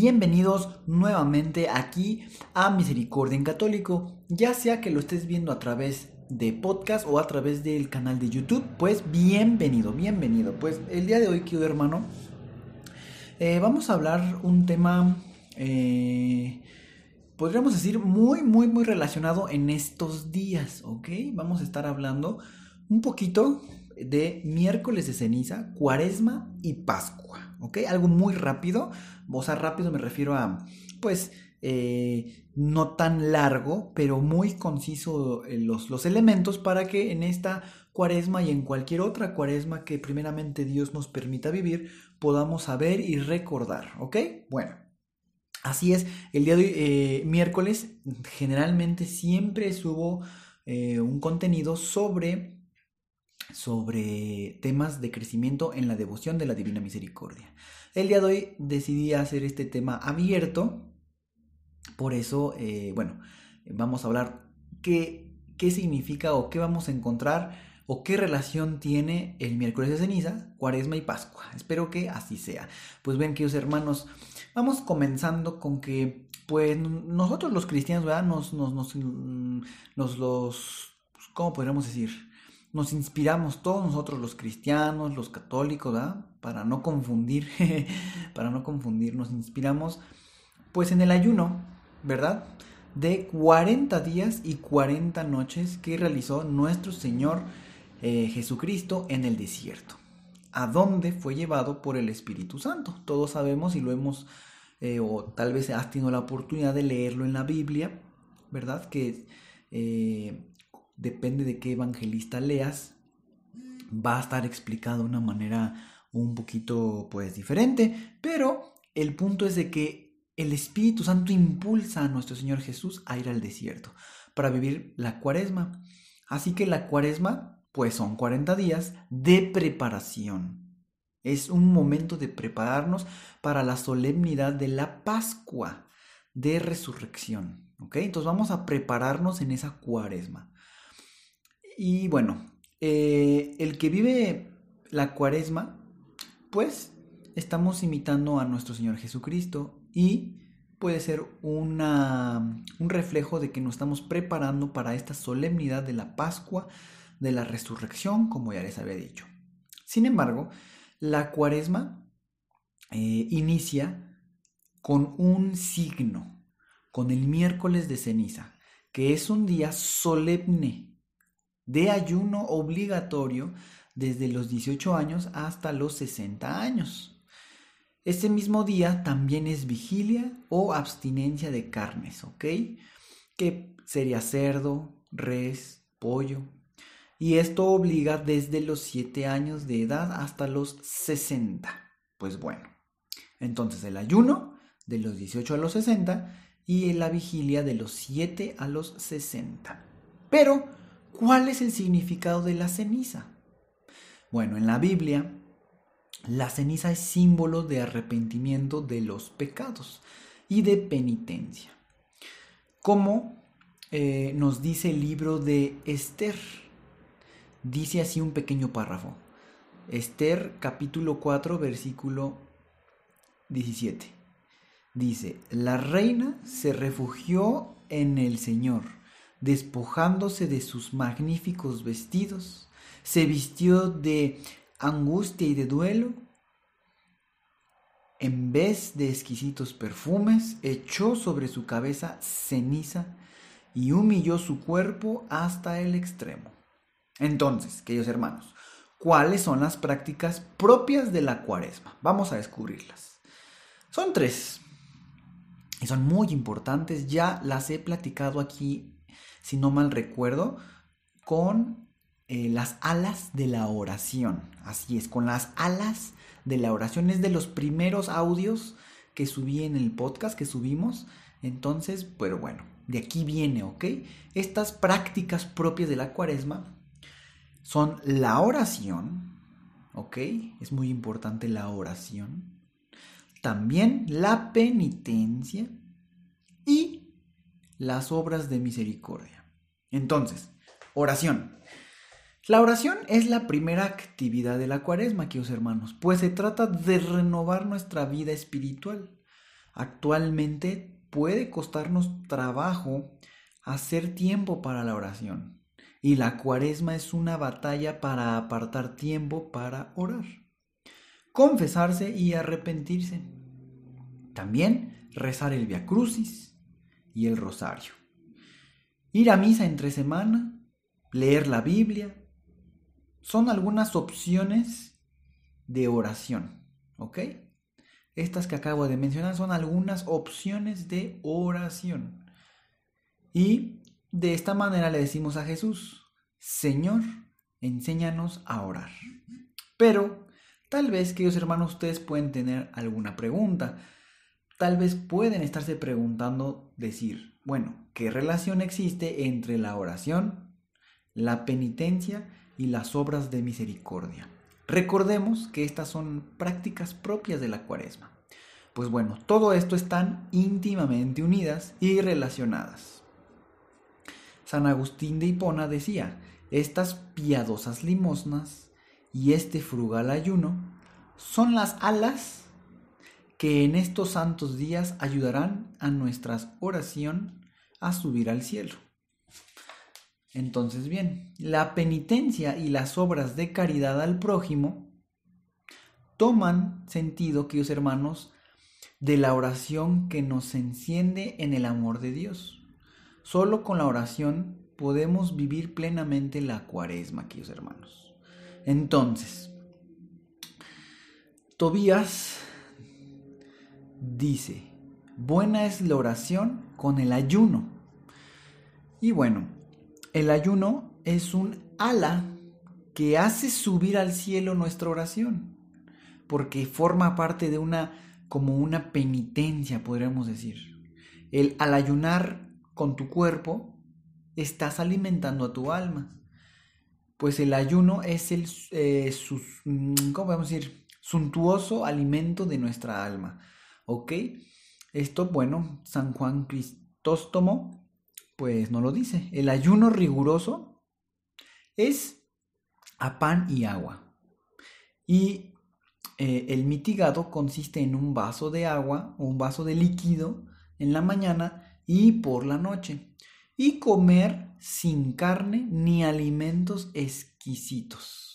Bienvenidos nuevamente aquí a Misericordia en Católico, ya sea que lo estés viendo a través de podcast o a través del canal de YouTube, pues bienvenido, bienvenido. Pues el día de hoy, querido hermano, eh, vamos a hablar un tema, eh, podríamos decir, muy, muy, muy relacionado en estos días, ¿ok? Vamos a estar hablando un poquito de miércoles de ceniza, cuaresma y pascua, ¿ok? Algo muy rápido o sea, rápido me refiero a, pues, eh, no tan largo, pero muy conciso eh, los, los elementos para que en esta cuaresma y en cualquier otra cuaresma que primeramente Dios nos permita vivir, podamos saber y recordar, ¿ok? Bueno. Así es, el día de eh, miércoles, generalmente siempre subo un contenido sobre, sobre temas de crecimiento en la devoción de la Divina Misericordia. El día de hoy decidí hacer este tema abierto, por eso, eh, bueno, vamos a hablar qué, qué significa o qué vamos a encontrar o qué relación tiene el miércoles de ceniza, cuaresma y pascua. Espero que así sea. Pues ven, queridos hermanos, vamos comenzando con que, pues nosotros los cristianos, ¿verdad? Nos, nos, nos, nos los, ¿cómo podríamos decir? Nos inspiramos todos nosotros los cristianos, los católicos, ¿verdad? Para no confundir, para no confundir, nos inspiramos pues en el ayuno, ¿verdad? De 40 días y 40 noches que realizó nuestro Señor eh, Jesucristo en el desierto, a donde fue llevado por el Espíritu Santo. Todos sabemos y lo hemos, eh, o tal vez has tenido la oportunidad de leerlo en la Biblia, ¿verdad? Que eh, depende de qué evangelista leas, va a estar explicado de una manera un poquito pues diferente, pero el punto es de que el Espíritu Santo impulsa a nuestro Señor Jesús a ir al desierto para vivir la cuaresma. Así que la cuaresma pues son 40 días de preparación. Es un momento de prepararnos para la solemnidad de la Pascua de resurrección. ¿Ok? Entonces vamos a prepararnos en esa cuaresma. Y bueno, eh, el que vive la cuaresma, pues estamos imitando a nuestro Señor Jesucristo y puede ser una, un reflejo de que nos estamos preparando para esta solemnidad de la Pascua, de la resurrección, como ya les había dicho. Sin embargo, la cuaresma eh, inicia con un signo, con el miércoles de ceniza, que es un día solemne de ayuno obligatorio desde los 18 años hasta los 60 años. Este mismo día también es vigilia o abstinencia de carnes, ¿ok? Que sería cerdo, res, pollo. Y esto obliga desde los 7 años de edad hasta los 60. Pues bueno, entonces el ayuno de los 18 a los 60 y la vigilia de los 7 a los 60. Pero ¿Cuál es el significado de la ceniza? Bueno, en la Biblia, la ceniza es símbolo de arrepentimiento de los pecados y de penitencia. Como eh, nos dice el libro de Esther, dice así un pequeño párrafo. Esther capítulo 4 versículo 17. Dice, la reina se refugió en el Señor despojándose de sus magníficos vestidos, se vistió de angustia y de duelo, en vez de exquisitos perfumes, echó sobre su cabeza ceniza y humilló su cuerpo hasta el extremo. Entonces, queridos hermanos, ¿cuáles son las prácticas propias de la cuaresma? Vamos a descubrirlas. Son tres y son muy importantes, ya las he platicado aquí si no mal recuerdo, con eh, las alas de la oración. Así es, con las alas de la oración. Es de los primeros audios que subí en el podcast que subimos. Entonces, pero bueno, de aquí viene, ¿ok? Estas prácticas propias de la cuaresma son la oración, ¿ok? Es muy importante la oración. También la penitencia las obras de misericordia. Entonces, oración. La oración es la primera actividad de la cuaresma, queridos hermanos, pues se trata de renovar nuestra vida espiritual. Actualmente puede costarnos trabajo hacer tiempo para la oración, y la cuaresma es una batalla para apartar tiempo para orar, confesarse y arrepentirse. También rezar el Via Crucis y el Rosario. Ir a misa entre semana, leer la Biblia, son algunas opciones de oración, ¿ok? Estas que acabo de mencionar son algunas opciones de oración. Y de esta manera le decimos a Jesús, Señor, enséñanos a orar. Pero tal vez, queridos hermanos, ustedes pueden tener alguna pregunta. Tal vez pueden estarse preguntando, decir, bueno, ¿qué relación existe entre la oración, la penitencia y las obras de misericordia. Recordemos que estas son prácticas propias de la cuaresma. Pues bueno, todo esto están íntimamente unidas y relacionadas. San Agustín de Hipona decía, estas piadosas limosnas y este frugal ayuno son las alas que en estos santos días ayudarán a nuestra oración a subir al cielo. Entonces, bien, la penitencia y las obras de caridad al prójimo toman sentido, queridos hermanos, de la oración que nos enciende en el amor de Dios. Solo con la oración podemos vivir plenamente la cuaresma, queridos hermanos. Entonces, Tobías dice, buena es la oración con el ayuno. Y bueno, el ayuno es un ala que hace subir al cielo nuestra oración, porque forma parte de una como una penitencia, podríamos decir. El al ayunar con tu cuerpo estás alimentando a tu alma. Pues el ayuno es el eh, mm, ¿cómo podemos decir? suntuoso alimento de nuestra alma. ¿Ok? Esto, bueno, San Juan Cristóstomo pues no lo dice. El ayuno riguroso es a pan y agua. Y eh, el mitigado consiste en un vaso de agua o un vaso de líquido en la mañana y por la noche. Y comer sin carne ni alimentos exquisitos.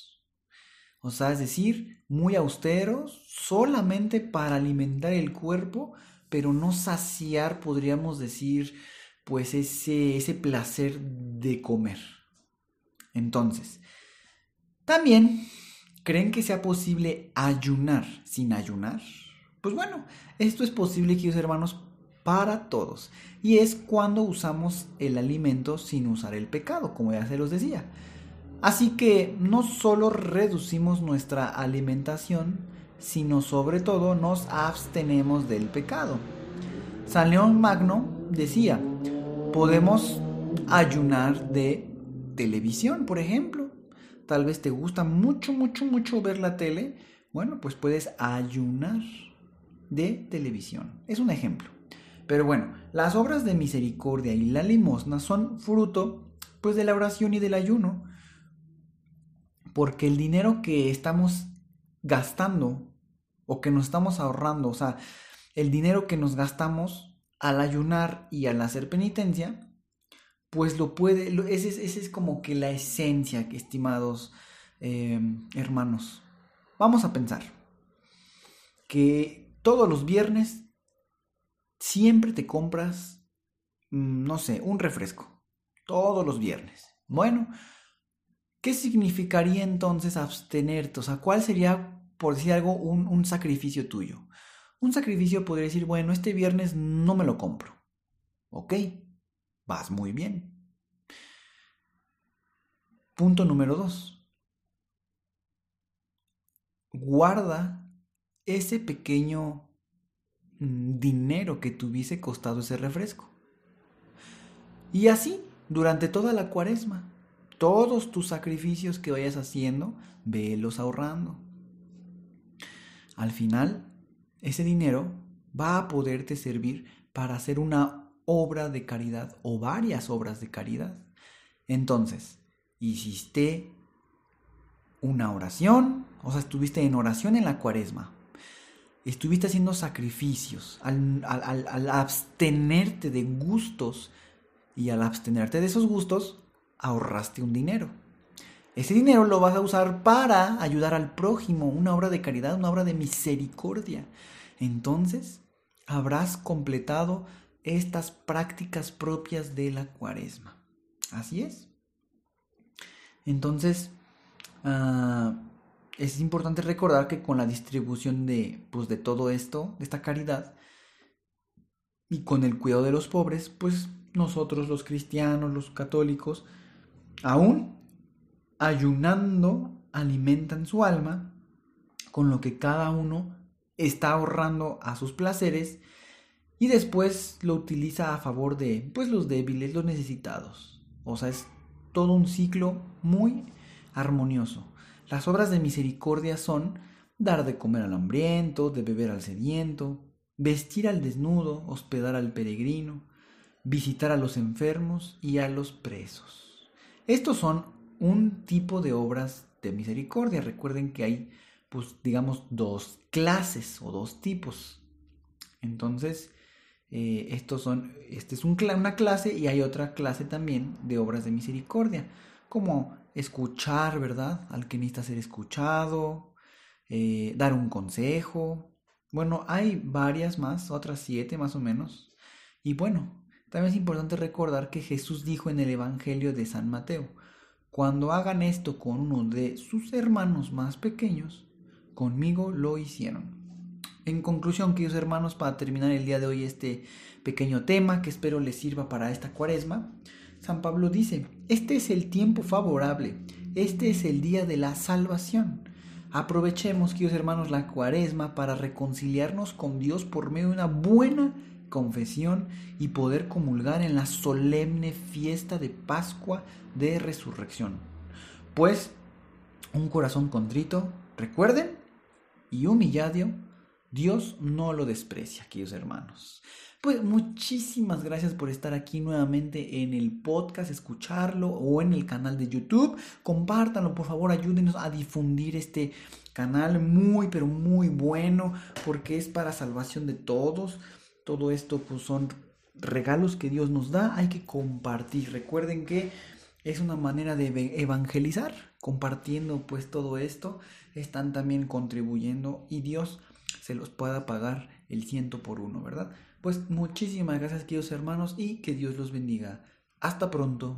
O sea, es decir, muy austeros, solamente para alimentar el cuerpo, pero no saciar, podríamos decir, pues ese, ese placer de comer. Entonces, también, ¿creen que sea posible ayunar sin ayunar? Pues bueno, esto es posible, queridos hermanos, para todos. Y es cuando usamos el alimento sin usar el pecado, como ya se los decía. Así que no solo reducimos nuestra alimentación, sino sobre todo nos abstenemos del pecado. San León Magno decía, Podemos ayunar de televisión, por ejemplo. Tal vez te gusta mucho, mucho, mucho ver la tele. Bueno, pues puedes ayunar de televisión. Es un ejemplo. Pero bueno, las obras de misericordia y la limosna son fruto pues de la oración y del ayuno. Porque el dinero que estamos gastando o que nos estamos ahorrando, o sea, el dinero que nos gastamos al ayunar y al hacer penitencia, pues lo puede, esa es, es, como que la esencia, estimados em, hermanos. Vamos a pensar que todos los viernes siempre te compras, mm, no sé, un refresco. Todos los viernes. Bueno, ¿qué significaría entonces abstenerte? O sea, ¿cuál sería, por decir algo, un, sacrificio tuyo? Un sacrificio podría decir, bueno, este viernes no me lo compro. Ok, vas muy bien. Punto número dos. Guarda ese pequeño mm, dinero que te hubiese costado ese refresco. Y así, durante toda la cuaresma, todos tus sacrificios que vayas haciendo, velos ahorrando. Al final, ese dinero va a poderte servir para hacer una obra de caridad o varias obras de caridad. Entonces, hiciste una oración, o sea, estuviste en oración en la cuaresma, estuviste haciendo sacrificios, al, al, abstenerte de gustos y al abstenerte de esos gustos, ahorraste un dinero. Ese dinero lo vas a usar para ayudar al prójimo, una obra de caridad, una obra de misericordia. Entonces, habrás completado estas prácticas propias de la cuaresma. Así es. Entonces, ah, es importante recordar que con la distribución de, pues, de todo esto, de esta caridad, y con el cuidado de los pobres, pues nosotros los cristianos, los católicos, aún ayunando, alimentan su alma con lo que cada uno está ahorrando a sus placeres y después lo utiliza a favor de pues los débiles, los necesitados. O sea, es todo un ciclo muy armonioso. Las obras de misericordia son dar de comer al hambriento, de beber al sediento, vestir al desnudo, hospedar al peregrino, visitar a los enfermos y a los presos. Estos son un tipo de obras de misericordia. Recuerden que hay, pues, digamos, dos clases o dos tipos. Entonces, eh, estos son, este es una clase y hay otra clase también de obras de misericordia, como escuchar, ¿verdad? Al que necesita ser escuchado, eh, dar un consejo. Bueno, hay varias más, otras siete más o menos. Y bueno, también es importante recordar que Jesús dijo en el Evangelio de San Mateo, cuando hagan esto con uno de sus hermanos más pequeños, conmigo lo hicieron. En conclusión, queridos hermanos, para terminar el día de hoy este pequeño tema que espero les sirva para esta cuaresma, San Pablo dice, este es el tiempo favorable, este es el día de la salvación. Aprovechemos, queridos hermanos, la cuaresma para reconciliarnos con Dios por medio de una buena confesión y poder comulgar en la solemne fiesta de Pascua de Resurrección. Pues un corazón contrito, recuerden, y humillado, Dios no lo desprecia, queridos hermanos. Pues muchísimas gracias por estar aquí nuevamente en el podcast, escucharlo o en el canal de YouTube. Compártanlo, por favor, ayúdenos a difundir este canal muy, pero muy bueno, porque es para salvación de todos. Todo esto pues son regalos que Dios nos da, hay que compartir. Recuerden que es una manera de evangelizar, compartiendo pues todo esto, están también contribuyendo y Dios se los pueda pagar el ciento por uno, ¿verdad? Pues muchísimas gracias queridos hermanos y que Dios los bendiga. Hasta pronto.